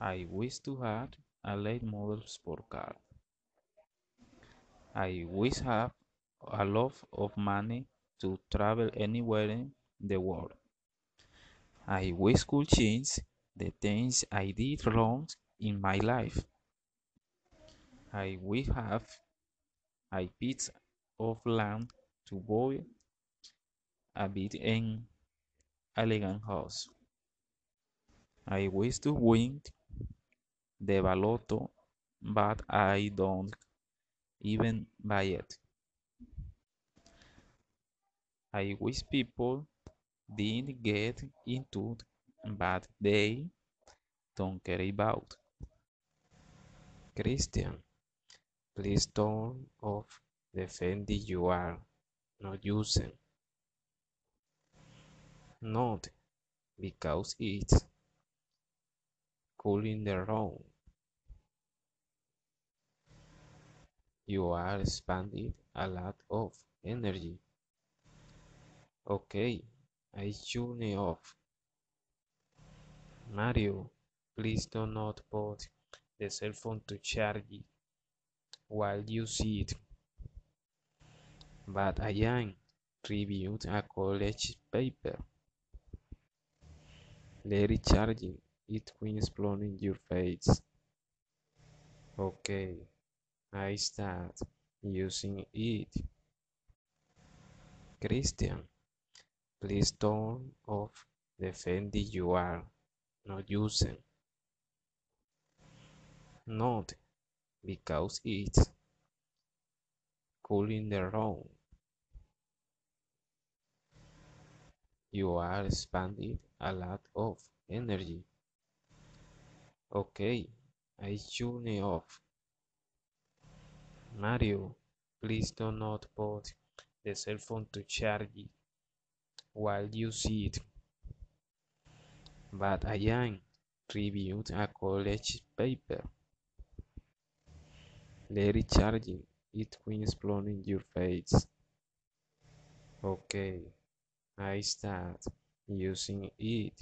I wish to have a late model sport car. I wish have a lot of money to travel anywhere in the world. I wish could change the things I did wrong in my life. I wish have a bit of land to buy a big and elegant house. I wish to win the Baloto, but I don't even buy it. I wish people didn't get into but they don't care about. Christian, please turn off the Fendi you are not using. Not because it's cooling the room. You are spending a lot of energy. Okay, I tune off. Mario, please do not put the cell phone to charge while you see it. But I am reviewing a college paper. Let it charging it when exploding your face. Okay, I start using it. Christian, please turn off the Fendi you are not using. Not because it's cooling the room. You are spending a lot of energy. Okay, I tune off. Mario, please do not put the cell phone to charge while you see it. But I am reviewing a college paper. It charging it when exploding your face. Okay, I start using it.